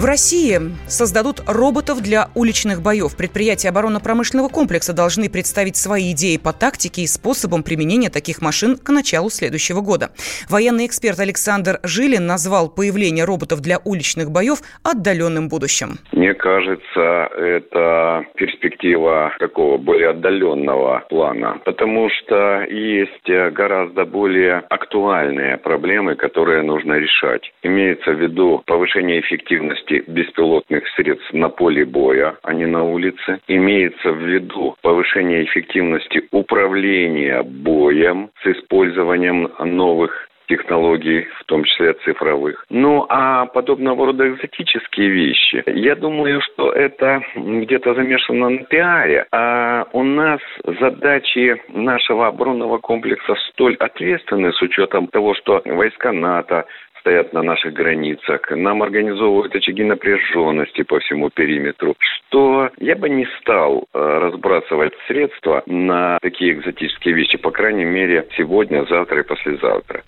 В России создадут роботов для уличных боев. Предприятия оборонно-промышленного комплекса должны представить свои идеи по тактике и способам применения таких машин к началу следующего года. Военный эксперт Александр Жилин назвал появление роботов для уличных боев отдаленным будущим. Мне кажется, это перспектива такого более отдаленного плана, потому что есть гораздо более актуальные проблемы, которые нужно решать. Имеется в виду повышение эффективности эффективности беспилотных средств на поле боя, а не на улице. Имеется в виду повышение эффективности управления боем с использованием новых технологий, в том числе цифровых. Ну, а подобного рода экзотические вещи, я думаю, что это где-то замешано на пиаре, а у нас задачи нашего оборонного комплекса столь ответственны с учетом того, что войска НАТО, стоят на наших границах, нам организовывают очаги напряженности по всему периметру, что я бы не стал э, разбрасывать средства на такие экзотические вещи, по крайней мере, сегодня, завтра и послезавтра.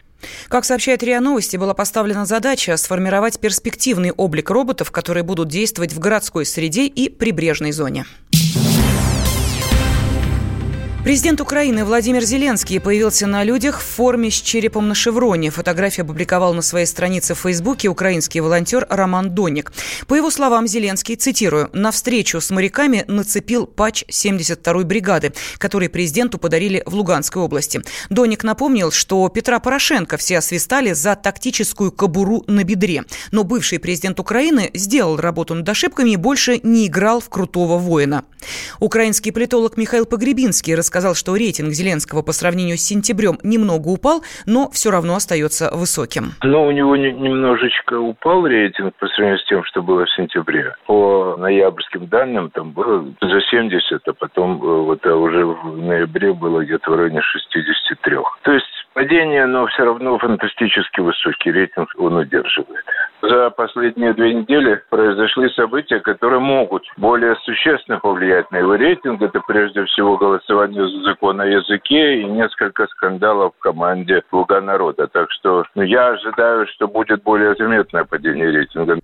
Как сообщает РИА Новости, была поставлена задача сформировать перспективный облик роботов, которые будут действовать в городской среде и прибрежной зоне. Президент Украины Владимир Зеленский появился на людях в форме с черепом на шевроне. Фотографию опубликовал на своей странице в Фейсбуке украинский волонтер Роман Доник. По его словам, Зеленский, цитирую, «на встречу с моряками нацепил патч 72-й бригады, который президенту подарили в Луганской области». Доник напомнил, что Петра Порошенко все освистали за тактическую кобуру на бедре. Но бывший президент Украины сделал работу над ошибками и больше не играл в крутого воина. Украинский политолог Михаил Погребинский рассказал, сказал, что рейтинг Зеленского по сравнению с сентябрем немного упал, но все равно остается высоким. Но у него немножечко упал рейтинг по сравнению с тем, что было в сентябре. По ноябрьским данным там было за 70, а потом э, вот а уже в ноябре было где-то в районе 63. То есть падение, но все равно фантастически высокий рейтинг он удерживает за последние две недели произошли события, которые могут более существенно повлиять на его рейтинг. Это прежде всего голосование за закон о языке и несколько скандалов в команде «Слуга народа». Так что ну, я ожидаю, что будет более заметное падение рейтинга.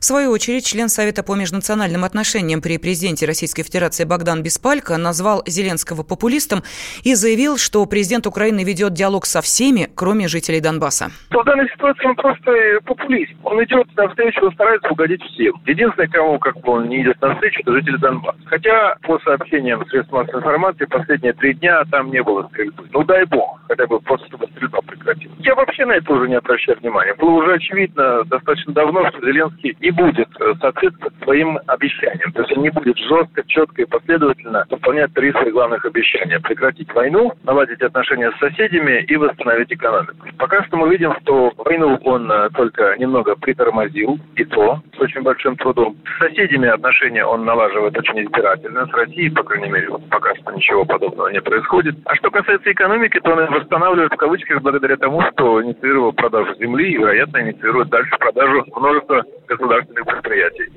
В свою очередь, член Совета по межнациональным отношениям при президенте Российской Федерации Богдан Беспалько назвал Зеленского популистом и заявил, что президент Украины ведет диалог со всеми, кроме жителей Донбасса. В данной ситуации он просто популист. Он идет на встречу, он старается угодить всем. Единственное, кому как бы он не идет на встречу, это жители Донбасса. Хотя по сообщениям средств массовой информации последние три дня там не было стрельбы. Ну дай бог, хотя бы просто чтобы стрельба прекратилась. Я вообще на это уже не обращаю внимания. Было уже очевидно достаточно давно, что Зеленский Зеленский не будет э, соответствовать своим обещаниям. То есть не будет жестко, четко и последовательно выполнять три своих главных обещания. Прекратить войну, наладить отношения с соседями и восстановить экономику. Пока что мы видим, что войну он э, только немного притормозил, и то с очень большим трудом. С соседями отношения он налаживает очень избирательно. С Россией, по крайней мере, пока что ничего подобного не происходит. А что касается экономики, то он восстанавливает в кавычках благодаря тому, что инициировал продажу земли и, вероятно, инициирует дальше продажу множества государственных предприятий.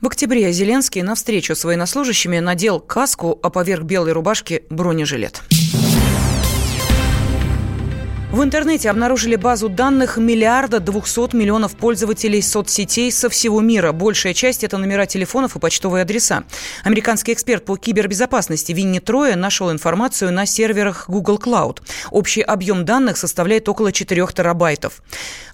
В октябре Зеленский на встречу с военнослужащими надел каску, а поверх белой рубашки бронежилет. В интернете обнаружили базу данных миллиарда двухсот миллионов пользователей соцсетей со всего мира. Большая часть – это номера телефонов и почтовые адреса. Американский эксперт по кибербезопасности Винни Троя нашел информацию на серверах Google Cloud. Общий объем данных составляет около 4 терабайтов.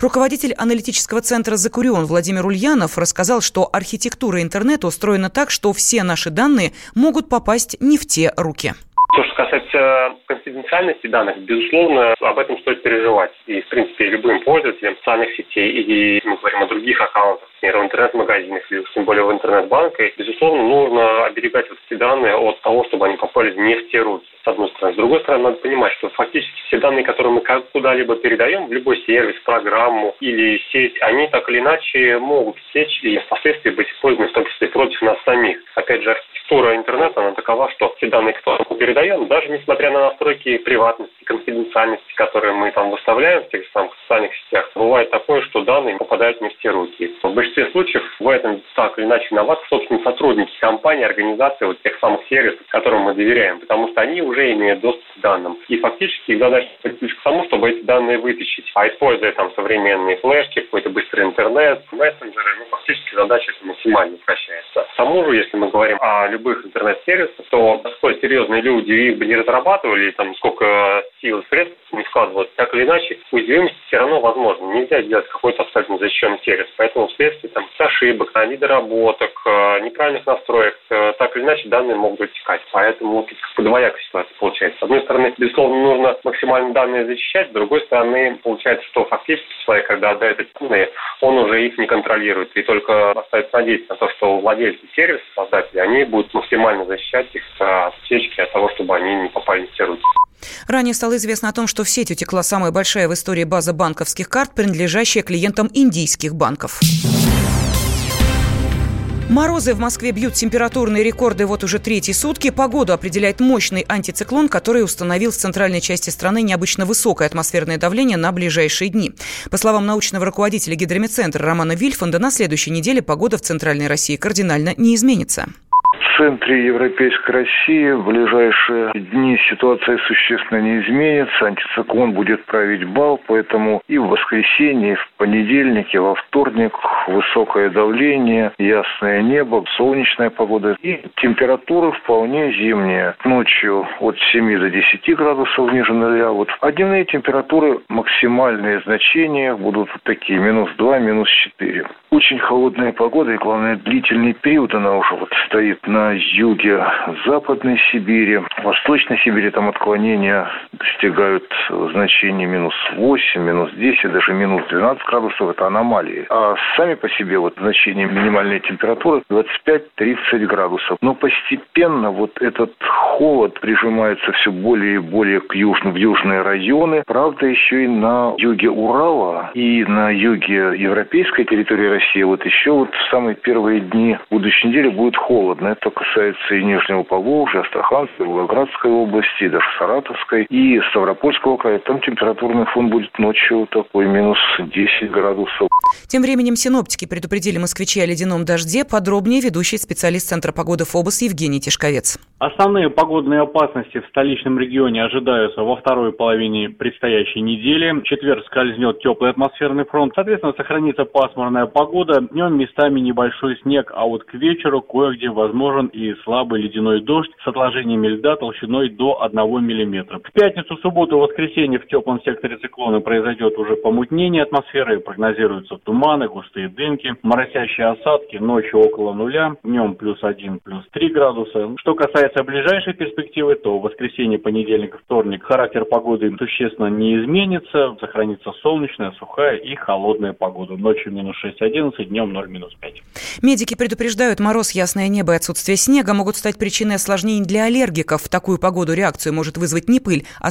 Руководитель аналитического центра «Закурион» Владимир Ульянов рассказал, что архитектура интернета устроена так, что все наши данные могут попасть не в те руки. То, что касается конфиденциальности данных, безусловно, об этом стоит переживать. И, в принципе, любым пользователям социальных сетей, и мы говорим о других аккаунтах, например, в интернет-магазинах или тем более в интернет-банке, безусловно, нужно оберегать вот эти данные от того, чтобы они попали не в те руки, с одной стороны. С другой стороны, надо понимать, что фактически все данные, которые мы куда-либо передаем, в любой сервис, программу или сеть, они так или иначе могут сечь и впоследствии быть использованы в том числе против нас самих. Опять же, архитектура интернета, она такова, что все данные, которые мы передаем, даже несмотря на настройки приватности, конфиденциальности, которые мы там выставляем в тех же самых социальных сетях, бывает такое, что данные попадают не в те руки. В большинстве случаев в этом так или иначе виноваты, собственно, сотрудники компании, организации, вот тех самых сервисов, которым мы доверяем, потому что они уже имеют доступ к данным. И фактически их задача ключ к тому, чтобы эти данные вытащить. А используя там современные флешки, какой-то быстрый интернет, мессенджеры, ну, фактически задача максимально упрощается. К тому же, если мы говорим о любых интернет-сервисах, то сколь серьезные люди их бы не разрабатывали, там сколько сил и средств не вкладывают, так или иначе, уязвимость все равно возможно. Нельзя сделать какой-то абсолютно защищенный сервис. Поэтому вследствие там, ошибок, недоработок, э, неправильных настроек, э, так или иначе данные могут утекать. Поэтому как бы двоякая ситуация получается. С одной стороны, безусловно, нужно максимально данные защищать, с другой стороны, получается, что фактически человек, когда отдает эти данные, он уже их не контролирует. И только остается надеяться на то, что владельцы сервиса, создатели, они будут максимально защищать их от утечки, от того, чтобы они не попали в те руки. Ранее стало известно о том, что в сеть утекла самая большая в истории база банковских карт, принадлежащая клиентам индийских банков. Морозы в Москве бьют температурные рекорды вот уже третьи сутки. Погоду определяет мощный антициклон, который установил в центральной части страны необычно высокое атмосферное давление на ближайшие дни. По словам научного руководителя гидрометцентра Романа Вильфанда, на следующей неделе погода в Центральной России кардинально не изменится центре Европейской России в ближайшие дни ситуация существенно не изменится. Антициклон будет править бал, поэтому и в воскресенье, и в понедельник, и во вторник высокое давление, ясное небо, солнечная погода и температура вполне зимняя. Ночью от 7 до 10 градусов ниже нуля. Вот. А дневные температуры максимальные значения будут вот такие, минус 2, минус 4. Очень холодная погода и, главное, длительный период она уже вот стоит на юге Западной Сибири. Восточной Сибири там отклонения достигают значений минус 8, минус 10, даже минус 12 градусов. Это аномалии. А сами по себе вот значения минимальной температуры 25-30 градусов. Но постепенно вот этот холод прижимается все более и более к южным, в южные районы. Правда, еще и на юге Урала и на юге европейской территории России вот еще вот в самые первые дни будущей недели будет холодно. Это касается и Нижнего Поволжья, Астраханской, Волгоградской области, даже Саратовской и Ставропольского края. Там температурный фон будет ночью такой минус 10 градусов. Тем временем синоптики предупредили москвичей о ледяном дожде. Подробнее ведущий специалист Центра погоды ФОБОС Евгений Тишковец. Основные погодные опасности в столичном регионе ожидаются во второй половине предстоящей недели. В четверг скользнет теплый атмосферный фронт. Соответственно, сохранится пасмурная погода. Днем местами небольшой снег, а вот к вечеру кое-где возможен и слабый ледяной дождь с отложениями льда толщиной до 1 мм. В пятницу, субботу, воскресенье в теплом секторе циклона произойдет уже помутнение атмосферы. Прогнозируются туманы, густые дымки, моросящие осадки, ночью около нуля, днем плюс 1, плюс 3 градуса. Что касается ближайшей перспективы, то в воскресенье, понедельник, вторник характер погоды существенно не изменится. Сохранится солнечная, сухая и холодная погода. Ночью минус 6-11, днем 0 минус 5. Медики предупреждают, мороз, ясное небо и отсутствие снега могут стать причиной осложнений для аллергиков. В такую погоду реакцию может вызвать не пыль, а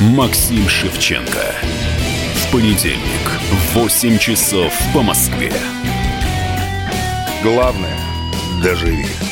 Максим Шевченко. В понедельник в 8 часов по Москве. Главное – доживи.